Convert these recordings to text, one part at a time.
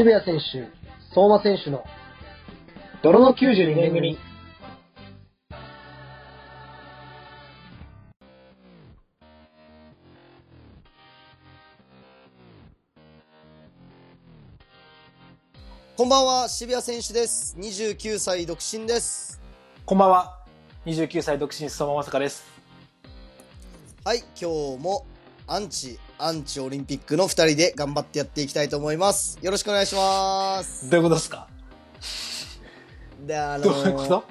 渋谷選手、相馬選手の泥の92年組。こんばんは、渋谷選手です。29歳独身です。こんばんは。29歳独身相馬まさかです。はい、今日もアンチ、アンチオリンピックの2人で頑張ってやっていきたいと思います。よろしくお願いします。どういうことですか？で、あのどういうこと？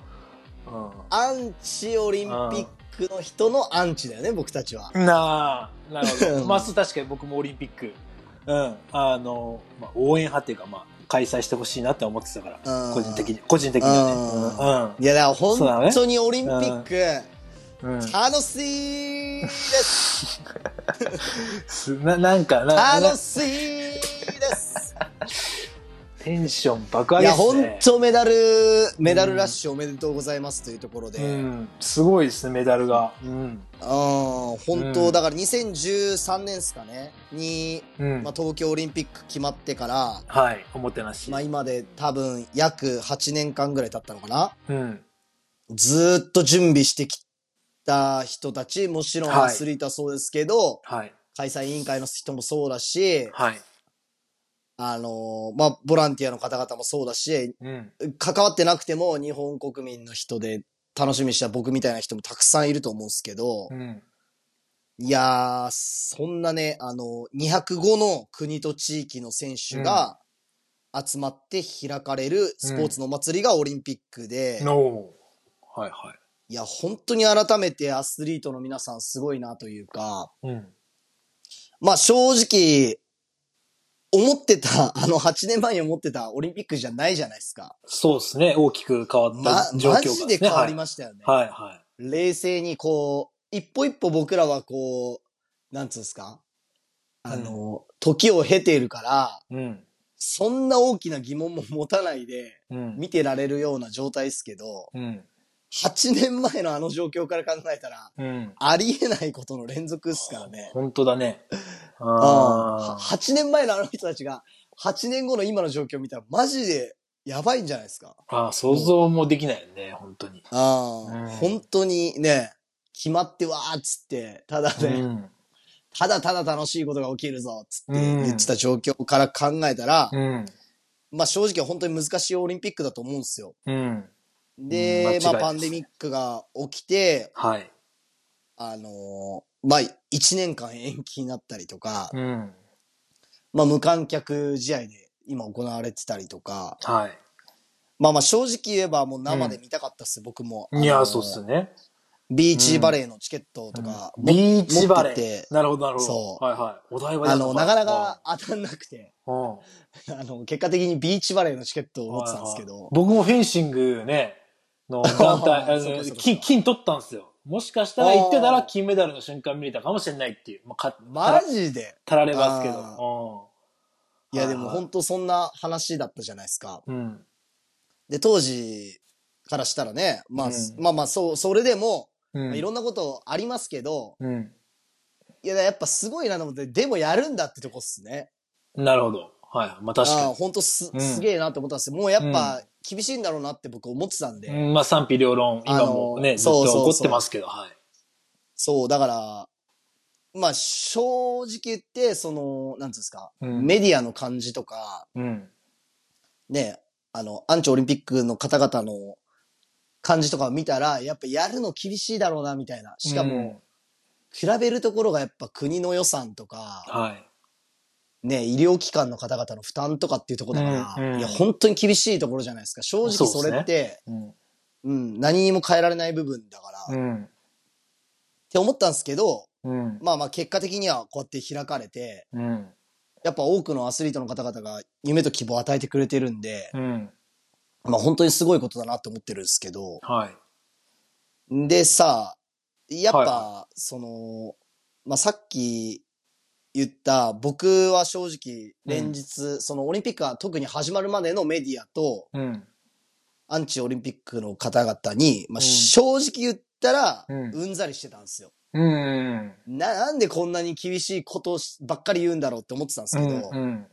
アンチオリンピックの人のアンチだよね、僕たちは。うん。なあ、なるほど。まあ、確かに僕もオリンピック、うん、あの、まあ、応援派っていうか、まあ、開催してほしいなって思ってたから、うん個人的に、個人的にはね。いや、だから本当にオリンピック、うん。うん。楽しいです。すななんか、なな楽しいです。テンション爆上いや、げっすね。本当メダル、メダルラッシュおめでとうございますというところで。うん。すごいですね、メダルが。うん。ああ、本当、うんだから2013年ですかね、に、うん。まあ、東京オリンピック決まってから、はい、おもてなし。まあ今で多分約8年間ぐらい経ったのかなうん。ずーっと準備してきた人たち、もちろんはいアスリートはそうですけど、はい。開催委員会の人もそうだし、はい。あのーまあ、ボランティアの方々もそうだし、うん。関わってなくても日本国民の人で楽しみにした僕みたいな人もたくさんいると思うんですけど、うん。いやー、そんなね、あの、205の国と地域の選手が集まって開かれるスポーツのお祭りがオリンピックで、のはいはいや、本当に改めてアスリートの皆さんすごいなというか、い。うん。まあ正直、思ってた、あの8年前に思ってたオリンピックじゃないじゃないですか。そうですね。大きく変わっまた、状況が、マジで変わりましたよね。はいは冷静にこう、一歩一歩僕らはこう、なんつうんですか？あの、時を経ているから、い。うん。そんな大きな疑問も持たないでうん。見てられるような状態ですけど、うん。8年前のあの状況から考えたら、うん。ありえないことの連続っすからね。本当だね。うんああ。8年前のあの人たちが、8年後の今の状況を見たらマジでやばいんじゃないですか。ああ、想像もできないよね、本当に。ああ、うん本当にね、決まってわーっつって、ただね、うん。ただただ楽しいことが起きるぞっつってうん言ってた状況から考えたら、うん。まあ正直本当に難しいオリンピックだと思うんですよ。うん。うんで、まあパンデミックが起きて、はい。あのーまあ1年間延期になったりとか、うん。まあ無観客試合で今行われてたりとか、はい。まあまあ正直言えばもう生で見たかったっす、僕も。いや、あのーそうっすね。ビーチバレーのチケットとか、もビーチバレー。なるほど、なるほど。そうはいはい。お台場あの、なかなか当たんなくて、うん。うん。あの、結果的にビーチバレーのチケットを持ってたんですけどはいはい、僕もフェンシングね、の団体、あの金、金取ったんですよ。もしかしたら行ってたら金メダルの瞬間見れたかもしれないっていう。まあ、か、マジで？たられますけあど。いやでも本当そんな話だったじゃないですか。で、当時からしたらね、まあ、うんまあまあ、そう、それでも、うん。まあいろんなことありますけど、うん。いや、やっぱすごいなと思って、でもやるんだってとこっすね。なるほど。はい。まあ確か本当す、うんすげえなって思ったんですよ。もうやっぱ厳しいんだろうなって僕思ってたんで。に。うんまあ賛否両論、今もあね、のそうそうそうずっと起こってますけど、はい。そう、だから、まあ正直言って、その、なんつうんですか、うんメディアの感じとか、うん。ね、あの、アンチオリンピックの方々の感じとかを見たら、やっぱやるの厳しいだろうな、みたいな。しかも、うん比べるところがやっぱ国の予算とか、はい。ね、医療機関の方々の負担とかっていうところだから、うんうんいや、本当に厳しいところじゃないですか。正直それって、うん。うん、何にも変えられない部分だから、っうん。て思ったんですけど、うん。まあまあ結果的にはこうやって開かれて、うん。やっぱ多くのアスリートの方々が夢と希望を与えてくれてるんで、うん。まあ本当にすごいことだなって思ってるんですけど、はい。でさ、やっぱ、はその、まあ、さっき言った、僕は正直、連日、そのオリンピックが特に始まるまでのメディアと、うん。アンチオリンピックの方々に、まあ、うん正直言ったら、ううんんざりしてたんですよ。うん。な、なんでこんなに厳しいことばっかり言うんだろうって思ってたんですけど、うん。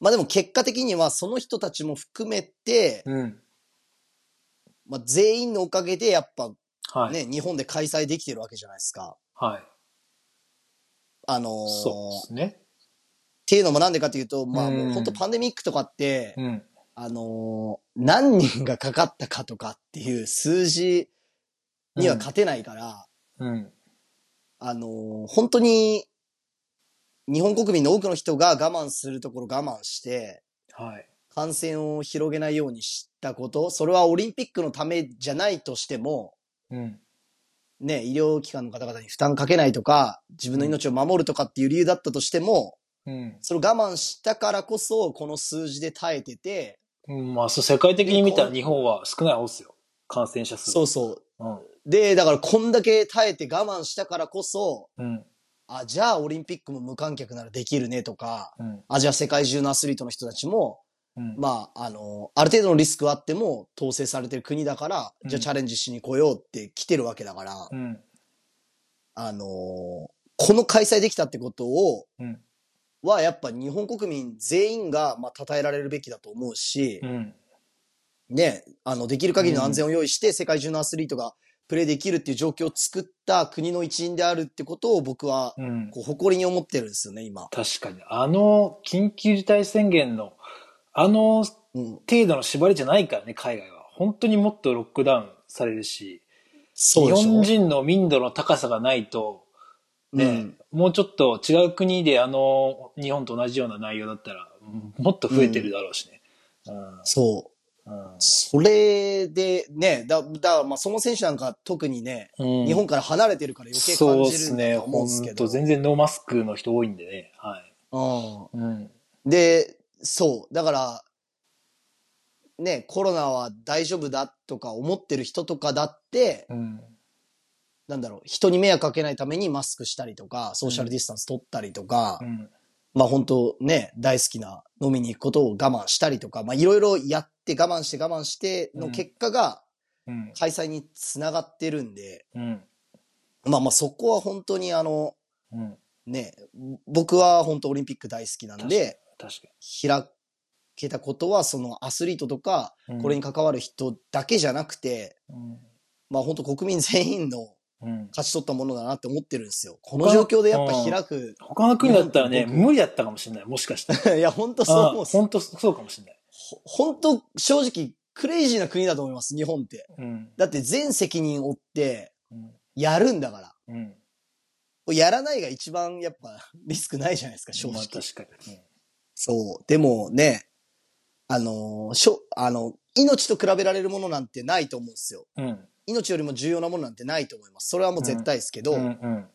まあでも結果的にはその人たちも含めて、うん。まあ全員のおかげでやっぱはい。ね、日本で開催できてるわけじゃないですか。はい。あのーそうですね。っていうのもなんでかというと、まあうんもう本当パンデミックとかって、うん。あのー何人がかかったかとかっていう数字には勝てないから、うん。あのー本当に日本国民の多くの人が我慢するところ我慢して、はい。感染を広げないようにしたこと、それはオリンピックのためじゃないとしても、うん。ね、医療機関の方々に負担かけないとか、自分の命を守るとかっていう理由だったとしても、うん。それを我慢したからこそ、この数字で耐えてて、うんまあ、そう、世界的に見たら日本は少ない方ですよ。感染者数。そうそう。うん。で、だからこんだけ耐えて我慢したからこそ、うん。あ、じゃあオリンピックも無観客ならできるねとか、うん。あ、じゃあ世界中のアスリートの人たちも、うん。まあ、あの、ある程度のリスクはあっても統制されてる国だから、うんじゃあチャレンジしに来ようって来てるわけだから、うん。あのーこの開催できたってことを、うん。はやっぱ日本国民全員が、まあ、称えられるべきだと思うしう、ん。ね、あの、できる限りの安全を用意して、世界中のアスリートがプレーできるっていう状況を作った国の一員であるってことを僕は、うん。こう、誇りに思ってるんですよね、今。確かに。あの、緊急事態宣言の、あのうん。程度の縛りじゃないからね、海外は。本当にもっとロックダウンされるし、そうでしょ日本人の民度の高さがないと、ね、うんもうちょっと違う国であの、日本と同じような内容だったら、もっと増えてるだろうしね。うんそう。うんそれで、ね、だ、だからまあその選手なんか特にね、うん日本から離れてるから余計そう感じですね。るんだと思うんですけど。本当全然ノーマスクの人多いんでね。はい。うん。うん。で、そう。だから、ね、コロナは大丈夫だとか思ってる人とかだって、うん。なんだろう、人に迷惑かけないためにマスクしたりとか、ソーシャルディスタンス取ったりとか、うん。まあ本当ね、大好きな飲みに行くことを我慢したりとか、まあいろいろやって我慢して我慢しての結果がうん。開催につながってるんで、うん。まあまあそこは本当にあの、うん。ね、僕は本当オリンピック大好きなんで、確か開けたことはそのアスリートとか、に。これに関わる人だけじゃなくて、うん。まあ本当国民全員のうん。勝ち取ったものだなって思ってるんですよ。この状況でやっぱ開く、他の国だったらね、僕無理だったかもしれない。もしかしたら。いや本当そう思う本当そうかもしれない。ほ本当正直クレイジーな国だと思います、日本って。うん。だって全責任を負ってうん。やるんだから。うん。やらないが一番やっぱリスクないじゃないですか、正直。まあ確かに。そう。でもね、あのーしょ、あの、命と比べられるものなんてないと思うんですよ。うん。命よりも重要なものなんてないと思います。それはもう絶対ですけど、うん。うん。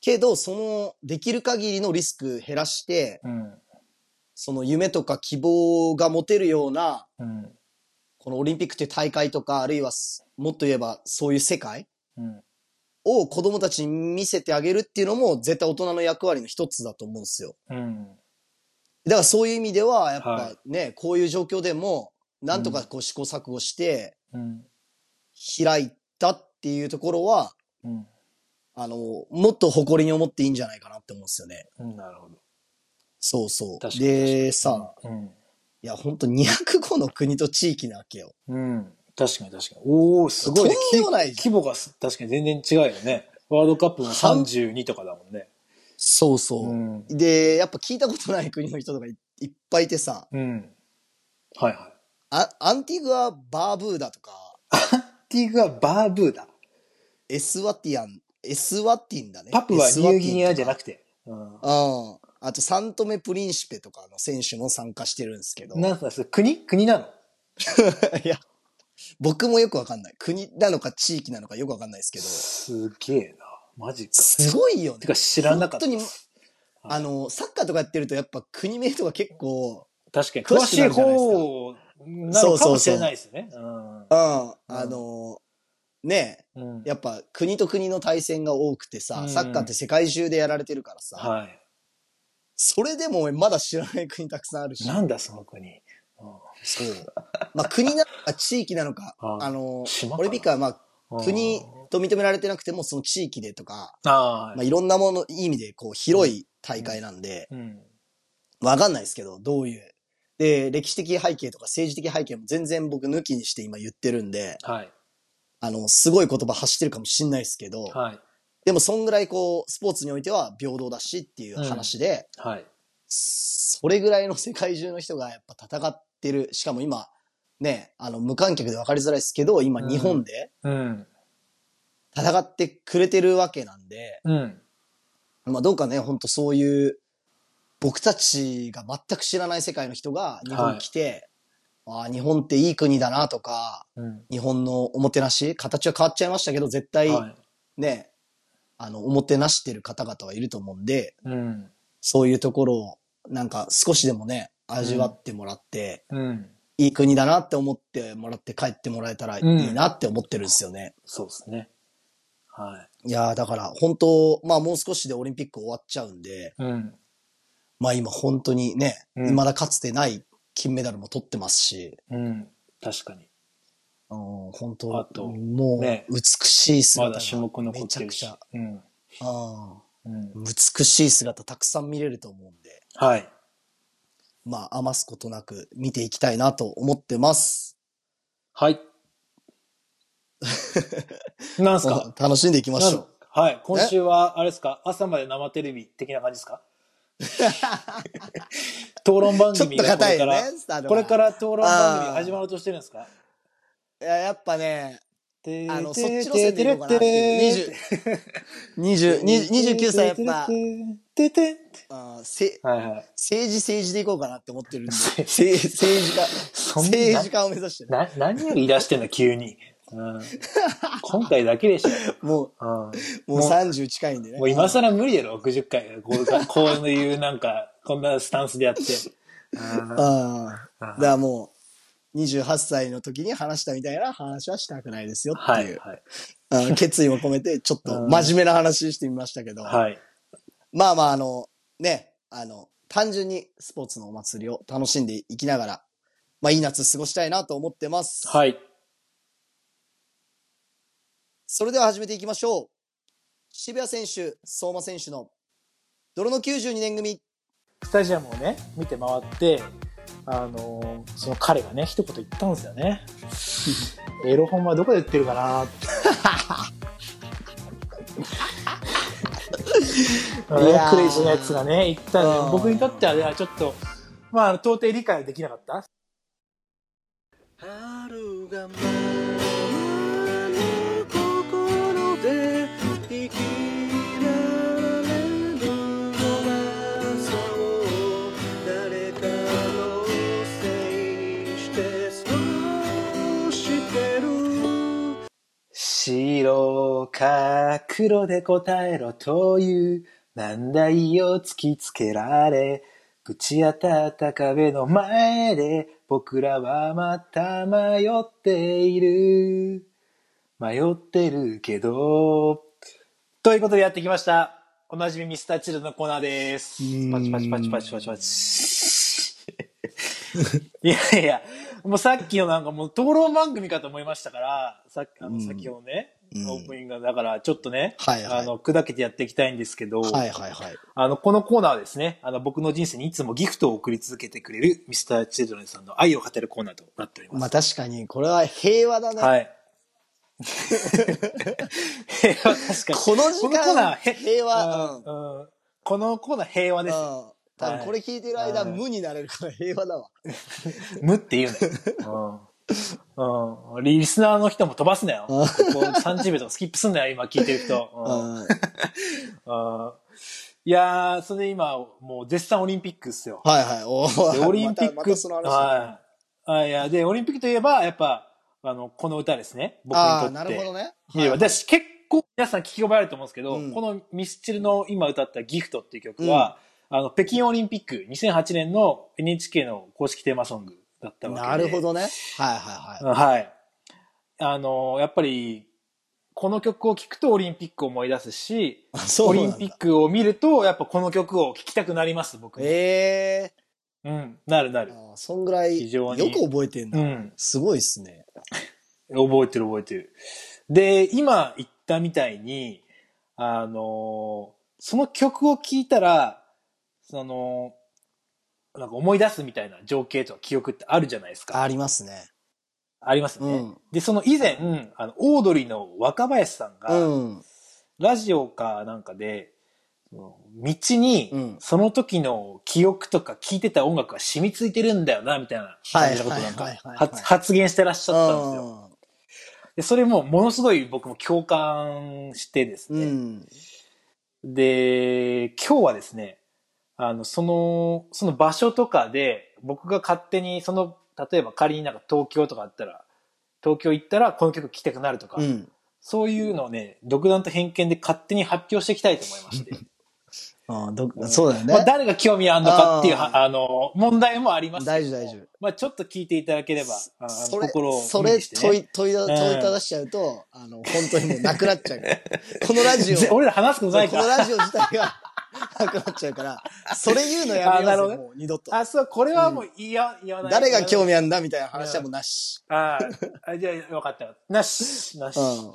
けど、その、できる限りのリスク減らして、うん。その夢とか希望が持てるような、うん。このオリンピックっていう大会とか、あるいはすもっと言えばそういう世界うん。を子供たちに見せてあげるっていうのも絶対大人の役割の一つだと思うんですよ。うん。だからそういう意味では、やっぱはね、こういう状況でも、なんとかこう試行錯誤してうん。開いたっていうところは、うん。あの、もっと誇りに思っていいんじゃないかなって思うんですよね。うん。なるほど。そうそう。で、さ、うん。いや、ほんと205の国と地域なわけよ。うん。確かに確かに。おおすごいね。とんでもない規模がす確かに全然違うよね。ワールドカップも32とかだもんね。そうそう。うん。で、やっぱ聞いたことない国の人とかいいっぱいいてさ、うん。はいはい。あアンティグア・バーブーダとか、ティグはバーブーだ。エスワティアン、エスワティンだね。パプはニューギニアじゃなくくて。うん。うん。あと、サントメ・プリンシペとかの選手も参加してるんですけど。なんすか、それ国？国なの？いや、僕もよくわかんない。国なのか地域なのかよくわかんないですけど、すげえな。マジか。すごいよねて。か知らなかった。本当に、あの、サッカーとかやってるとやっぱ国名とか結構、確かに詳詳しい方なのかもしれないですね。うんうん、あの、ねうん。やっぱ国と国の対戦が多くてさ、うんサッカーって世界中でやられてるからさ、はい。それでもまだ知らない国たくさんあるし、なんだその国。そう。まあ国なのか地域なのか、ああのオリンピックはまあうん国と認められてなくても、その地域でとか、ああ、まあいろんなもの、いい意味でこう広い大会なんで、うん。わかんないですけど、どういう。で、歴史的背景とか政治的背景も全然僕抜きにして今言ってるんで、はい。あの、すごい言葉発してるかもしんないですけど、はい。でもそんぐらいこう、スポーツにおいては平等だしっていう話で、はい。それぐらいの世界中の人がやっぱ戦ってる。しかも今、ね、あの、無観客で分かりづらいですけど、今うん日本でうん。戦ってくれてるわけなんで、うん。まあどうかね、本当そういう、僕たちが全く知らない世界の人が日本に来て、ああ、日本っていい国だなとか、うん。日本のおもてなし、形は変わっちゃいましたけど、絶対はい。ね、あの、おもてなしてる方々はいると思うんで、うん。そういうところを、なんか少しでもね、味わってもらって、うん。いい国だなって思ってもらって帰ってもらえたらいいなって思ってるんですよね。そうですね。はいやーだから本当、まあもう少しでオリンピック終わっちゃうんで、い。うん。まあ今本当にね、うん未だかつてない金メダルも取ってますし、うん。確かに。うん、本あ当ともうね美しい姿がまだ種目残めってるしちゃくちゃ、。うん。あうん。ー美しい姿たくさん見れると思うんで、はい。まあ余すことなく見ていきたいなと思ってます。はい。なんすか？楽しんでいきましょう。はい。今週は、あれですか？朝まで生テレビ的な感じですか？討論番組がこれから、ね、これから討論番組始まろうとしてるんですか？いや、やっぱね、てあの、そっち路線でいこうかなっていう。20、20 29 歳やっぱ、ててあーせはいはい。政治政治でいこうかなって思ってるんで、政治家、政治家を目指してる。な、何を言い出してんの、急に。うん、今回だけでしょ。もう、うん、もうもう30近いんでね。もう今更無理やろ、60回。こうかこういうなんか、こんなスタンスでやって。ああ。だからもう、28歳の時に話したみたいな話はしたくないですよっていう、はい、はい。決意も込めて、ちょっと真面目な話してみましたけど、はい。まあまあ、あの、ね、あの、単純にスポーツのお祭りを楽しんでいきながら、まあいい夏過ごしたいなと思ってます。はい。それでは始めていきましょう。渋谷選手、相馬選手の泥の92年組。スタジアムをね、見て回って、あのーその彼がね、一言言ったんですよね。エロ本はどこで売ってるかな？ねクレイジーなやつがね、言ったんでうん僕にとってはね、ちょっと、まあ到底理解できなかった。白か黒で答えろという難題を突きつけられ、ぶち当たった壁の前で僕らはまた迷っている。迷ってるけど。ということでやってきました。おなじみミスターチルドのコーナーです。パチパチパチパチパチパチ。いやいや、もうさっきのなんかもう討論番組かと思いましたから、さっき、あの、うん先ほどね、うんオープニングが、だからちょっとね、はいはいあの、砕けてやっていきたいんですけど、はいはいはい。あの、このコーナーはですね、あの、僕の人生にいつもギフトを送り続けてくれるミスターチルドレンさんの愛を語るコーナーとなっております。まあ確かに、これは平和だね。はい。平和、確かに。この時このコーナー平和。うんうんうんこのコーナー平和です多分これ聞いてる間、はい無になれるから平和だわ。無って言うのよ。うん。うん。リスナーの人も飛ばすなよ。こう30秒とかスキップすんなよ、今聞いてる人。うんうんうんいやー、それで今、もう絶賛オリンピックっすよ。はいはい。おオリンピック、またまたその話はい。あいや、で、オリンピックといえば、やっぱ、あの、この歌ですね。僕にとって。ああ、なるほどね。いや、はい私結構皆さん聞き覚えあると思うんですけど、うんこのミスチルの今歌ったギフトっていう曲は、あの、北京オリンピック2008年の NHK の公式テーマソングだったわけで。なるほどね。はいはいはい。はい。あの、やっぱり、この曲を聴くとオリンピックを思い出すし、オリンピックを見ると、やっぱこの曲を聴きたくなります、僕も。ええうん、なるなる。あーそんぐらい、非常によく覚えてんだ。うん。すごいっすね。覚えてる覚えてる。で、今言ったみたいに、あのーその曲を聴いたら、その、なんか思い出すみたいな情景とか記憶ってあるじゃないですか。ありますね。ありますね。うんで、その以前、あの、オードリーの若林さんが、うん。ラジオかなんかで、道にうん、その時の記憶とか聴いてた音楽が染みついてるんだよな、みたいな感じのことなんか発発言してらっしゃったんですよ。よ。で、それもものすごい僕も共感してですね。うん。で、今日はですね、あの、その、その場所とかで、僕が勝手に、その、例えば仮になんか東京とかあったら、東京行ったらこの曲聴きたくなるとか、うん。そういうのをね、独断と偏見で勝手に発表していきたいと思いまして。あーどそうだよね。まあ、誰が興味あるのかっていう、あの、問題もありますけど大丈夫大丈夫。まあ、ちょっと聞いていただければ、それ、心をそれ問い、問い問いただしちゃうと、あの、本当にもうなくなっちゃう。このラジオ、ぜ俺ら話すことないから。このラジオ自体が なくなっちゃうから、それ言うのやめよもう二度と。あ、そう、これはもう言わ、言わない。誰が興味味あるんだみたいな話はもうなし。ああ、じゃあ、分かった。なし、なし。うん。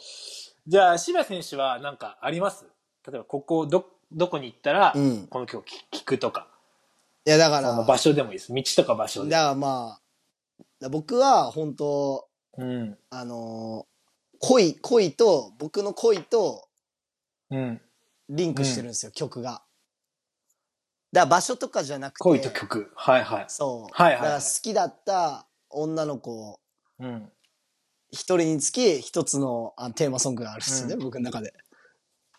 じゃあ、柴選手は何かあります？例えば、ここ、ど、どこに行ったら、うんこの曲聴くとか、いや、だから、その場所でもいいです。道とか場所で。だからまあ、僕は本当うん。あのー恋、恋と、僕の恋とうん。リンクしてるんですよ、曲が。だから場所とかじゃなくて、恋と曲。はいはい。そう。はいはいはいだから好きだった女の子、うん。一人につき一つのあテーマソングがあるんですよね、うん僕の中で。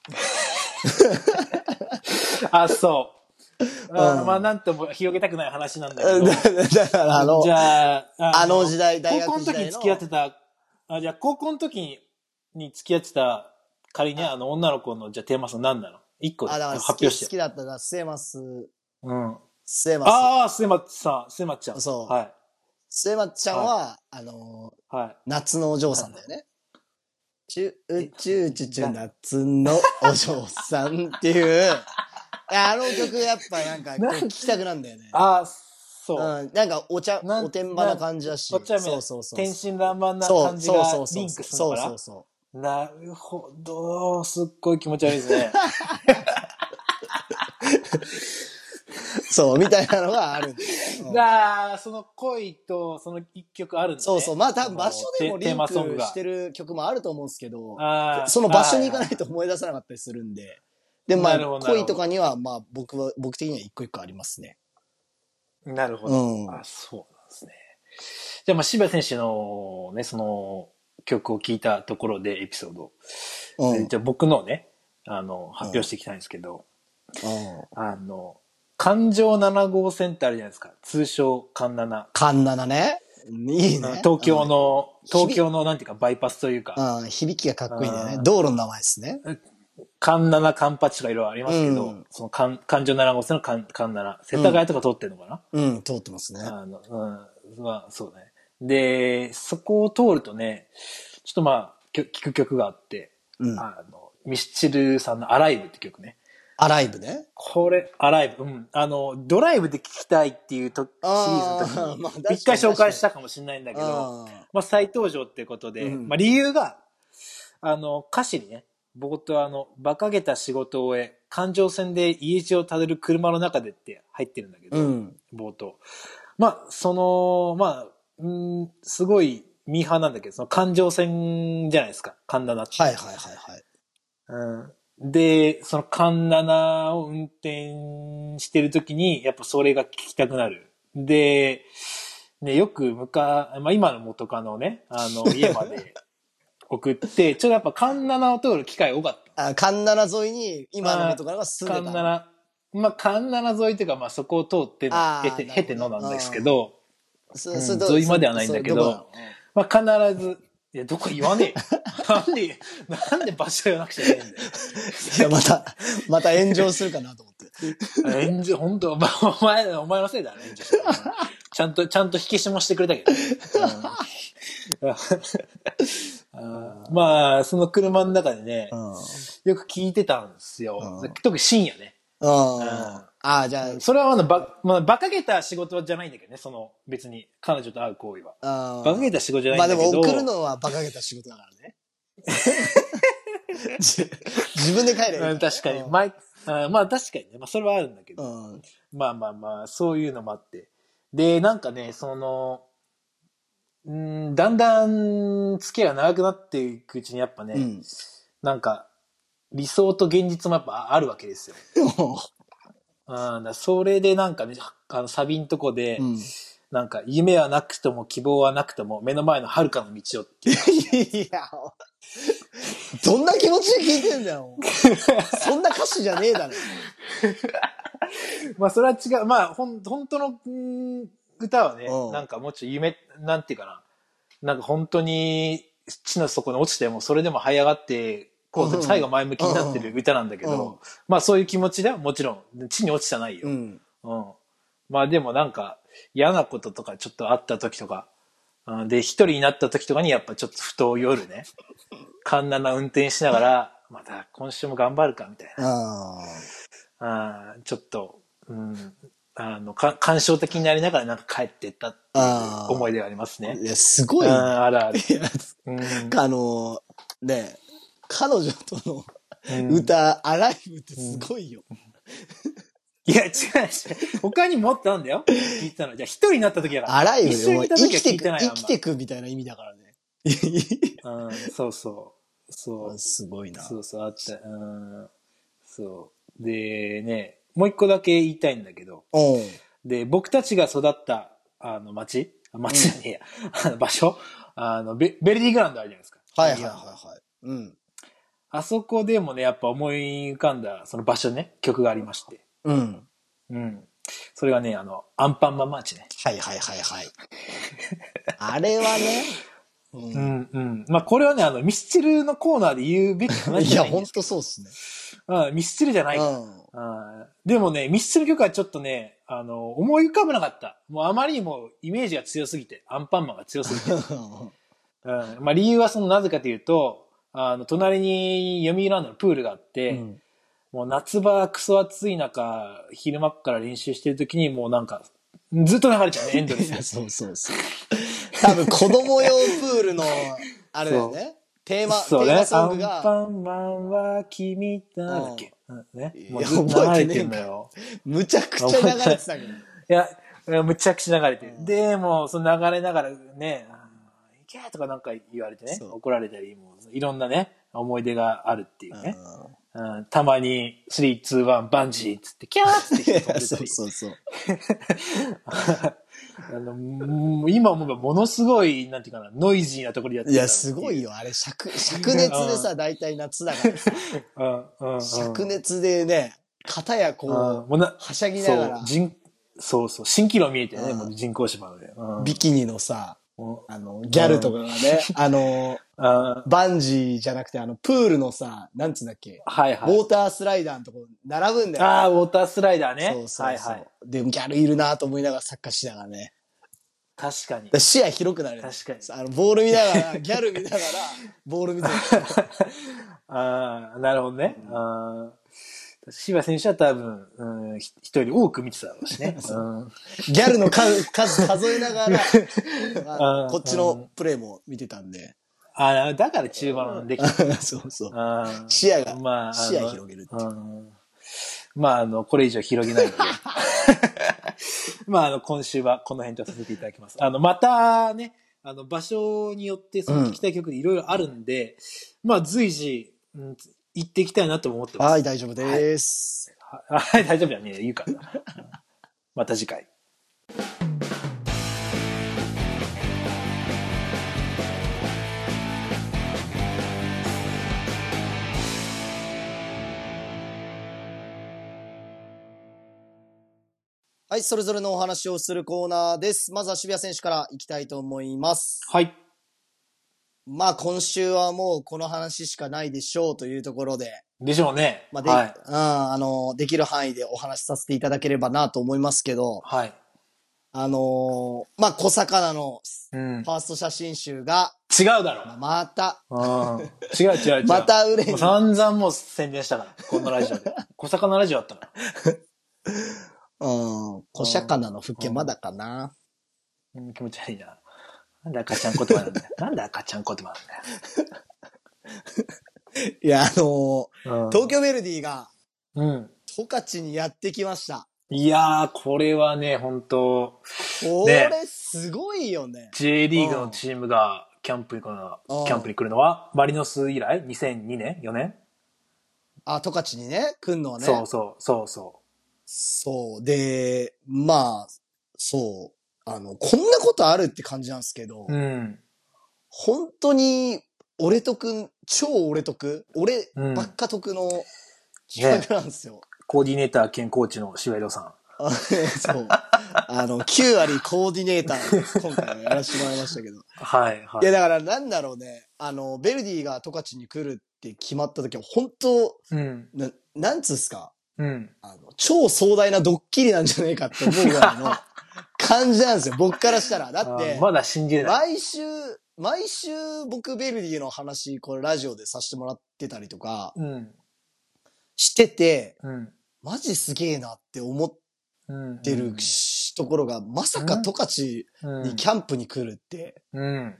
あ、そう。あうんまあ、なんとも広げたくない話なんだけど。だからあのじ、ゃあ、あの時代大高校の時学時代のに付き合ってた、あ、じゃあ高校の時にに付き合ってた、仮にね、あの女の子の、じゃあテーマソング何なの？一個発表して。好きだったら、セーマス、うん。セーマス。ああ、スエマさん、スエマちゃん。そうはい。セーマちゃんは、あのーはい。夏のお嬢さんだよね。チューチューチュチュ夏のお嬢さんっていう、あの曲やっぱなんか聞きたくなんだよね。ああ、そう。うん、なんかお茶、おてんばな感じだし。お茶目そうそうそう。天真爛漫なそう感じがそうそうリンクするそうのかな？そうそなるほど。すっごい気持ち悪いですね。う。そう、みたいなのがあるが、その恋とその一曲あるんだね。そうそう。まあ多分場所でもリンクしてる曲もあると思うんですけど、その場所に行かないと思い出さなかったりするんで。でもまあ恋とかにはまあ僕は、僕的には一個一個ありますね。なるほど。うんあ、そうなんですね。じゃあ、まあ、柴選手のね、その曲を聴いたところでエピソード。うん。えじゃあ、僕のね、あの、発表していきたいんですけど、うんあの、環状7号線ってあるじゃないですか。通称環7。カンナナね。いいね。東京の、うん東京のなんていうかバイパスというか、うん、響きがかっこいいんだよね。うん道路の名前ですね。環7、環八とかいろいろありますけど、うんその環環状7号線の環環7。世田谷とか通ってるのかな、うん、通ってますね。あの、うん、まあ、そうね。で、そこを通るとね、ちょっとまあ、きょ聴く曲があって、うん。あの、ミスチルさんのアライブって曲ね。アライブね。これ、アライブ、うん。あの、ドライブで聴きたいっていうとシリあーーズの時 に、一回紹介したかもしれないんだけど、あまあ、再登場ってことで、うんまあ、理由が、あの、歌詞にね、冒頭あの、馬鹿げた仕事を終え、環状線で家路をたどる車の中でって入ってるんだけど、うん。冒頭。まあ、その、まあ、うん、すごいミーハーなんだけど、その環状線じゃないですか、環七って。はいはいはいはい。うん。で、その環七を運転してるときに、やっぱそれが聞きたくなる。で、ね、よくむか、まあ今の元カノをね、あの、家まで送って、ちょっとやっぱ環七を通る機会多かった。あ、カンナナ沿いに今の元からが住んでた。環七、まあ環七沿いというか、まあそこを通ってのあ、ー経て、なるほど経てのなんですけど、そうん沿いまではないんだけどまあ必ず、いや、どこ言わねえよ。なんで、なんで場所言わなくちゃいけないんだよ。いや、また、また炎上するかなと思って。炎上、本当まあお前、お前のせいだね、炎上ちゃんと、ちゃんと引き締もしてくれたけど。まあ、その車の中でね、うん。よく聞いてたんですよ。うん特に深夜ね。ああ、じゃあ、それはまだば、まあ、馬鹿げた仕事じゃないんだけどね、その、別に、彼女と会う行為は。あ馬鹿げた仕事じゃまあでないんだけど。も送るのは馬鹿げた仕事だからね。じ自分で帰ればいいうん、確かに。まあ確かにね。まあそれはあるんだけど。うん。まあまあまあ、そういうのもあって。で、なんかね、その、うん、だんだん付き合いが長くなっていくうちにやっぱね、うん。なんか、理想と現実もやっぱあるわけですよ。うん、だそれでなんかね、あのサビんとこで、うん。なんか夢はなくとも希望はなくとも目の前の遥かの道をっていう。いや、どんな気持ちで聞いてんだよ。そんな歌詞じゃねえだろ。まあそれは違う。まあほん、本当のうん歌はねうん、なんかもうちょっと夢、なんていうかな。なんか本当に地の底に落ちてもそれでも這い上がって、こう最後前向きになってる歌なんだけうんど、まあそういう気持ちだよ、もちろん。地に落ちてないよ。うん。うん。まあでもなんか嫌なこととかちょっとあった時とか、うんで、一人になった時とかにやっぱちょっとふと夜ね、カンナな運転しながら、また今週も頑張るかみたいな。ああーちょっと、うん、あの、か感傷的になりながらなんか帰ってったっていう思い出がありますね。あ。いや、すごいね。うん、あるある。いやうんあの、ね彼女とのうん歌、アライブってすごいよ。いや、違う違う。他にもっとあるんだよ。聞いてたの。じゃあ一人になった時だから。アライブ一緒にいた時は生きていてない生きてくみたいな意味だからね。あんまうん、そうそう。そう。すごいな。そうそう、あった。うん。そう。でね、もう一個だけ言いたいんだけど、うん。で、僕たちが育った、あの、町？あ町じゃねえや。あの場所？あの、ベベルディグラウンドあるじゃないですか。はいはいはいはい。うん。あそこでもね、やっぱ思い浮かんだ、その場所ね、曲がありまして。うん。うん。それがね、あの、アンパンマンマーチね。はいはいはいはい。あれはね。う。うんん、うん。まあ、これはね、あの、ミスチルのコーナーで言うべきじゃないんですほんとそうっすね。うん、ミスチルじゃない。うん。でもね、ミスチル曲はちょっとね、あの、思い浮かばなかった。もうあまりにもイメージが強すぎて、アンパンマンが強すぎて。うん。まあ理由はそのなぜかというと、あの、隣に読売ランドのプールがあって、うんもう夏場クソ暑い中、昼間っから練習してる時にもうなんか、ずっと流れちゃうね、エンドレス そうそうそう。多分子供用プールの、あれだよね。テーマ、テそうね。ーマソングアンが、パンマンは君だだっけ、うん、ねもうずっと流れてんのよ。むちゃくちゃ流れてたけど。いや、むちゃくちゃ流れてる。で、もう、その流れながらね、あー行けとかなんか言われてね、怒られたり、もう、いろんなね、思い出があるっていうね。たまに、3、2、1、バンジーっつって、キャーっていや、人飛んでた そうり。そうそう。あの今思えばものすごい、なんていうかな、ノイジーなところでやってたいや、すごい。よ。あれ、灼、灼熱でさ、大体夏だからさ、うん、うん、うん。灼熱でね、片やうんこもうはしゃぎなそがらそうそう、蜃気楼見えてね、うんもう人工芝で。うんビキニのさ、もあの、ギャルとかがね、あの、バンジーじゃなくて、あの、プールのさ、なんつうんだっけ、はいはい。ウォータースライダーのとこ並ぶんだよ。ああ、ウォータースライダーね。そうそう。はいはい。で、ギャルいるなと思いながらサッカーしながらね。確かに。視野広くなる。確かにあの、ボール見ながら、ギャル見ながら、ボール見てる。ああ、なるほどね。ああ。柴選手は多分、うん、ひ一人多く見てただろうしね。うん、ギャルの数数数えながら、あ うんこっちのプレーも見てたんで。ああ、だから中盤できた。そうそう。視野がまあ、視野広げるっていううんまあ、あの、これ以上広げないので。まあ、あの、今週はこの辺とさせていただきます。あの、またね、あの、場所によってその聞きたい曲でいろいろあるんで、まあ、随時、うん、行っていきたいなとも思ってます。はい、大丈夫です。はい、はい 大丈夫だね。言うからな。また次回。はい、それぞれのお話をするコーナーです。まずは渋谷選手からいきたいと思います。はい。まあ、今週はもうこの話しかないでしょうというところで、でしょうね。まあ、で、はい。うん、あの、できる範囲でお話しさせていただければなと思いますけど、はい。あのーまあ、小魚のうん。ファースト写真集が、違うだろう。また、うん。違う違う違う。また売れ散々もう宣伝したから。このラジオで。小魚ラジオあったから。うん。小魚の復権まだかな。うん、気持ち悪いな。なんで赤ちゃん言葉なんだよ。なんで赤ちゃん言葉いや、あのなんだよ。ー東京ヴェルディが、うん。うん。十勝にやってきました。いやー、これはね、本当これ、すごいよね。J リーグのチームがキャンプに来るのはうんキャンプに来るのは、マリノス以来 ?2002 年 ?4 年、あ、十勝にね、来んのはね。そうそう、そうそそう。で、まあ、そう。あの、こんなことあるって感じなんですけど、う。うん。本当に、俺とくん、超俺とく、俺うんばっか得の企画なんですよ。コーディネーター兼コーチの柴井さん。あ そう。あの、9割コーディネーター、今回はやらせてもらいましたけど。はい、はい。いや、だからなんだろうね。あの、ベルディが十勝に来るって決まった時は、本当うん。な、なんつうんすか？うん。あの、超壮大なドッキリなんじゃないかって思うぐらいの感じなんですよ。僕からしたら。だってまだ信じれない。毎週、毎週僕ベルディの話、これラジオでさせてもらってたりとかうん。してて、うん。マジすげえなって思っうん。てるしところが、まさか十勝うん。にキャンプに来るって、うん。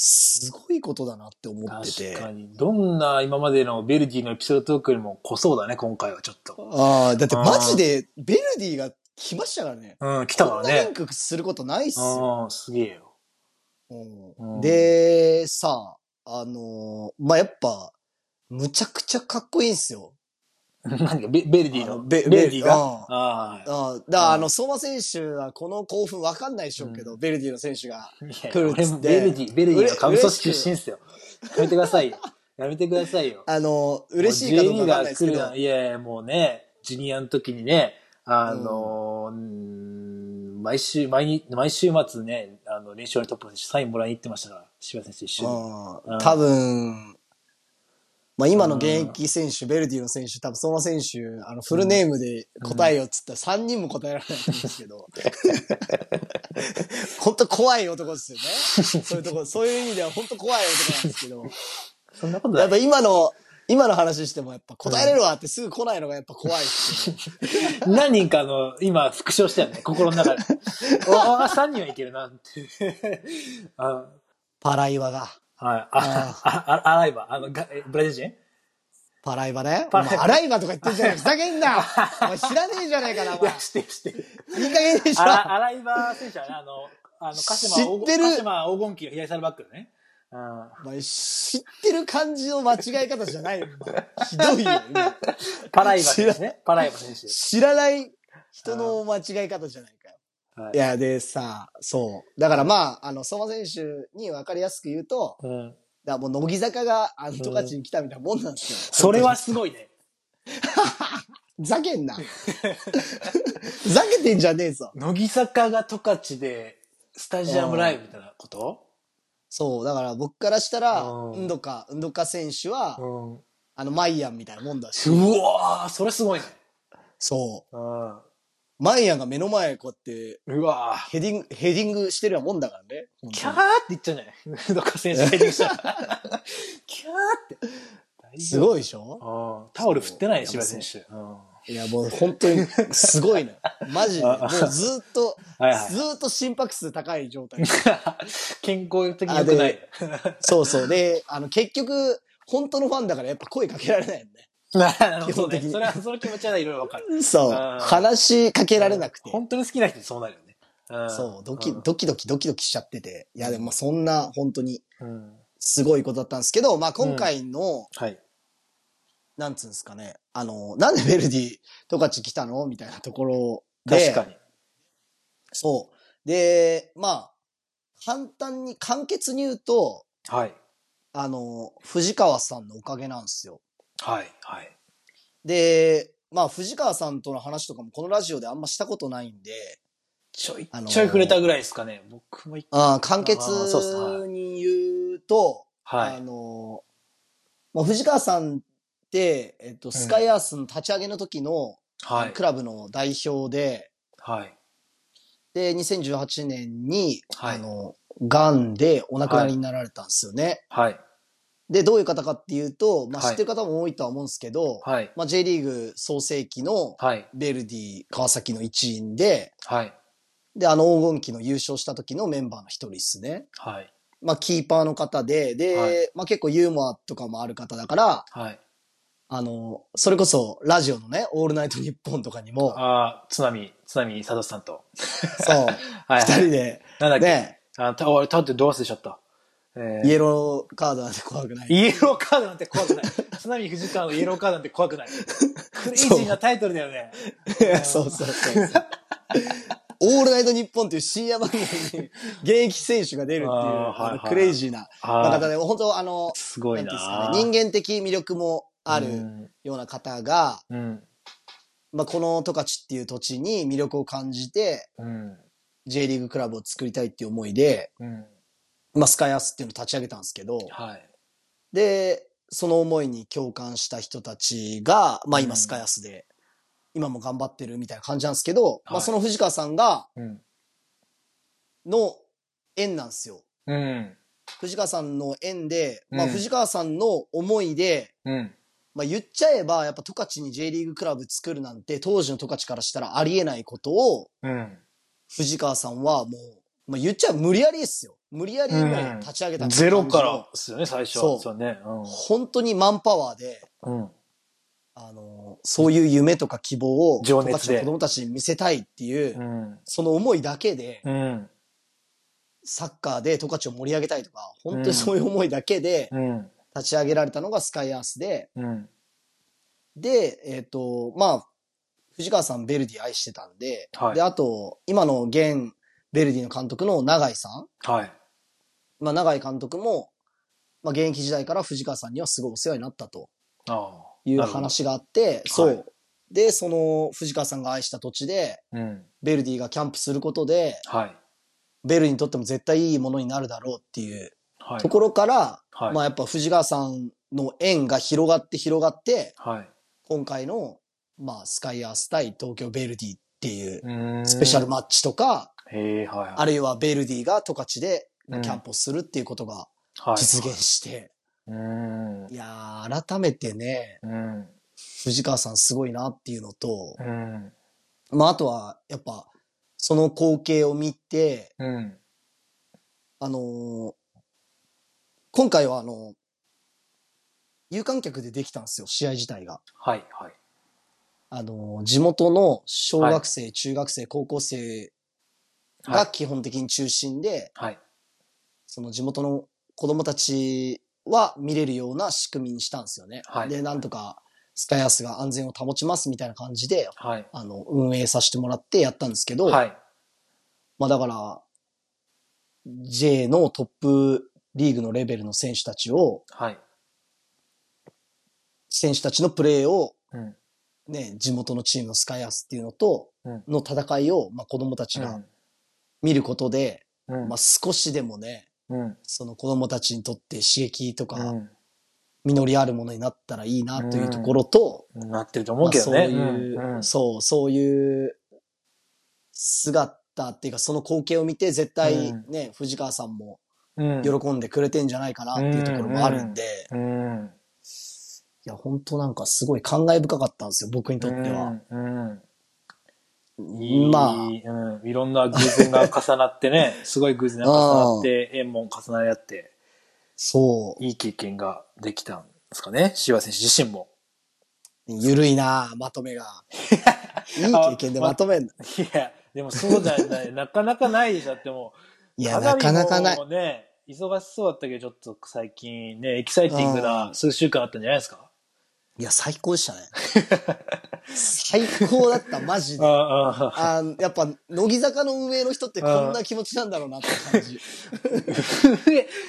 すごいことだなって思ってて。確かに。どんな今までのベルディのエピソードトークよりも濃そうだね、今回はちょっと。ああ、だってマジでベルディが来ましたからね。うん、来たからねこんなリン。クすることないっすよ。うん、すげえよ。うんうんで、さ、あのーまあ、やっぱ、むちゃくちゃかっこいいんすよ。何がベベルディのベベルディが？うん。ああだから、あの、相馬選手はこの興奮わかんないでしょうけど、ベルディの選手が。来るっつって。ベルディ、ベルディのカブソうれ出身っすよ。やめてくださいよ。やめてくださいよ。あの、嬉しいかどうかわかんないですけど。いやいや、もうね、ジュニアの時にね、あの毎週、毎日、毎週末ね、あの、練習のトップの選手サインもらいに行ってましたから、柴田選手一緒に。うん。多分、まあ今の現役選手、ベルディの選手、多分相馬選手、あの、フルネームで答えよっつったら3人も答えられないんですけど、本当怖い男ですよね。そういうとこ、そういう意味では本当怖い男なんですけど、そんなことない。やっぱ今の、今の話してもやっぱ答えれるわってすぐ来ないのがやっぱ怖いですけど、何人かの、今、復唱したよね、心の中で。ああ、3人はいけるな、って。あパライバが。はい。あ、あ、あ、アライバ、あの、ブラジル人？パライバね？パライバアライバとか言ってんじゃねえふざけんな お前知らねえじゃねえかな、お前。知ってる、知ってる。いい加減でしょあら、アライバ選手はね、あの、あの、鹿島知ってる鹿島黄金期の左サイドバックのね。うん。お前知ってる感じの間違い方じゃないよ、ひどいよ、今 パライバ選手ね。パライバ選手。知らない人の間違い方じゃないかよ。はい。いや、でさ、そう。だからまあ、あの、相馬選手に分かりやすく言うと、うん。だもう乃木坂が、あの、十勝に来たみたいなもんなんですよ。それはすごいね。ふざけんな。ふざけてんじゃねえぞ。乃木坂が十勝で、スタジアムライブみたいなことそう、だから僕からしたら、うんうんどか、うんどか選手は、うん。あの、マイアンみたいなもんだし、うわー、それすごいね。そう。うん。マイアンが目の前こうやって、うわー。ヘディング、ヘディングしてるようなもんだからね。キャーって言っちゃうんじゃないどっか選手ヘディングしたら。キャーって。すごいでしょ？うん。タオル振ってないね、そう柴田選手。うん。いや、もう本当にすごいのよ。マジで。もうずっと、はいはいずっと心拍数高い状態。健康的に良くない。そうそう。で、あの、結局、本当のファンだからやっぱ声かけられないよね。基本的にそれは、その気持ちはいろいろわかる。そう。話しかけられなくて。本当に好きな人そうなるよね。うんそう、ドキ、うんドキドキドキドキしちゃってて。いや、でもまあそんな、本当に、うんすごいことだったんですけど、まあ今回の、はい。なんつうんですかね、あの、なんでベルディ、十勝来たの？みたいなところで、確かに。そう。で、まあ、簡単に、簡潔に言うと、はい。あの、藤川さんのおかげなんですよ。はい。はい。で、まあ、藤川さんとの話とかもこのラジオであんましたことないんで、ちょい、あのーちょい触れたぐらいですかね。僕も一あー簡潔に言うと、はいあの、まあ、藤川さんって、えっと、スカイアースの立ち上げの時の、はいク。ラブの代表で、はい。で、2018年に、はいあの、癌でお亡くなりになられたんですよね。はい。で、どういう方かっていうと、まあ、はい知ってる方も多いとは思うんですけど、はい。まあ、J リーグ創世期のはい。ベルディ川崎の一員で、はい。で、あの黄金期の優勝した時のメンバーの一人ですね。はい。まあ、キーパーの方で、で、はいまあ結構ユーモアとかもある方だから、はい。あの、それこそラジオのね、オールナイトニッポンとかにも、ああ、津波、津波佐藤さんと。そう、はい、二はい。人で、なんだっけ、ね、あ、た、俺、たってどう忘れちゃった？えーイエローカードなんて怖くない。イエローカードなんて怖くない。津波藤川のイエローカードなんて怖くない。クレイジーなタイトルだよね。そうそうそうそう。オールナイトニッポンっていう深夜番組に現役選手が出るっていう、あーはいあのはいクレイジーなあー方で、本当あの、すごいなんていうんですなかね、人間的魅力もあうるんような方が、うん。まあ、この十勝っていう土地に魅力を感じて、うん。J リーグクラブを作りたいっていう思いで、うん。まあ、スカイアスっていうのを立ち上げたんですけど、はい。で、その思いに共感した人たちが、まあ今うんスカイアスで、今も頑張ってるみたいな感じなんですけど、まはいあその藤川さんが、うん。の縁なんですよ。うん。藤川さんの縁で、まあうん藤川さんの思いで、うん。まあ言っちゃえば、やっぱ十勝に J リーグクラブ作るなんて、当時の十勝からしたらありえないことを、うん。藤川さんはもう、まあ言っちゃ無理やりですよ。無理やりうん立ち上げたゼロからですよね、最初。そうそうね。本当にマンパワーで、うん。あの、そういう夢とか希望を、情熱子供たちに見せたいっていう、うん。その思いだけで、うん。サッカーで十勝を盛り上げたいとか、本当にそういう思いだけでうん。立ち上げられたのがスカイアースで、うん。で、えっ、と、まあ、藤川さんベルディ愛してたんで、はいで、あと、今の現ベルディの監督の永井さん、はい。まあ、永井監督も、まあ、現役時代から藤川さんにはすごいお世話になったとああ。いう。話があって、そう。はいで、その藤川さんが愛した土地で、うん。ベルディがキャンプすることで、はい。ベルディにとっても絶対いいものになるだろうっていうはい。ところから、はいまあやっぱ藤川さんの縁が広がって広がって、はい。今回の、まあスカイアース対東京ベルディっていううーんスペシャルマッチとか、へえ、はい。あるいはベルディが十勝でキうんャンプをするっていうことがはい。実現して、うーん。いやー、改めてね、うん。藤川さんすごいなっていうのと、うん。まああとはやっぱ、その光景を見て、うん。あのー今回はあの、有観客でできたんですよ、試合自体が。はい。はい。あのー地元の小学生、中学生、高校生が基本的に中心で、はい。その地元の子供たちは見れるような仕組みにしたんですよね。はいで、なんとかスカイアースが安全を保ちますみたいな感じで、はい。あの、運営させてもらってやったんですけど、はい。まあだから、J のトップリーグのレベルの選手たちを、はい。選手たちのプレーを、うん。ね、地元のチームのスカイアースっていうのと、うんの戦いを、まあ子供たちが見ることで、うん。まあ少しでもね、うん。その子供たちにとって刺激とか、うん。実りあるものになったらいいなというところと、なってると思うけどね。まあそういう、そう、そういう姿っていうか、その光景を見て絶対うんね、藤川さんもうん。喜んでくれてんじゃないかなっていうところもあるんで、うん。いや、本当なんかすごい感慨深かったんですよ、僕にとっては。うん。まあうん。いろんな偶然が重なってね、すごい偶然が重なって、縁も重なり合って、そう。いい経験ができたんですかね。柴選手自身も。ゆるいなまとめが。いい経験でまとめんの。いや、でもそうじゃない。なかなかないでしょ。だってもう。いや、なかなかないね、忙しそうだったけど、ちょっと最近ね、エキサイティングな数週間あったんじゃないですか？いや、最高でしたね。最高だった、マジで。ああ、やっぱ、乃木坂の運営の人ってこんな気持ちなんだろうなって感じ。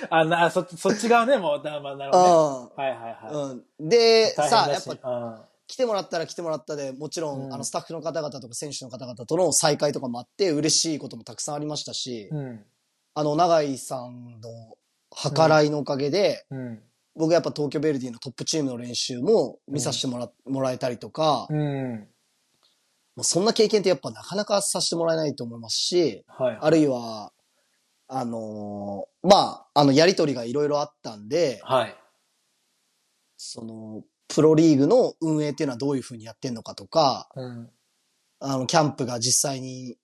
あなそ、そっち側ね、もう、だまあ、なるほどね。うはいはいはい。ん。うん。で、さあ、やっぱ、うん来てもらったら来てもらったで、もちろん、うんあの、スタッフの方々とか選手の方々との再会とかもあって、嬉しいこともたくさんありましたし、うん。あの、永井さんの計らいのおかげで、うん。僕やっぱ東京ベルディのトップチームの練習も見させてもら,、もらえたりとか、うん。もうそんな経験ってやっぱなかなかさせてもらえないと思いますし、はい。あるいは、あのーまあ、あの、やりとりがいろいろあったんで、はい。その、プロリーグの運営っていうのはどういう風にやってんのかとか、うん。あの、キャンプが実際に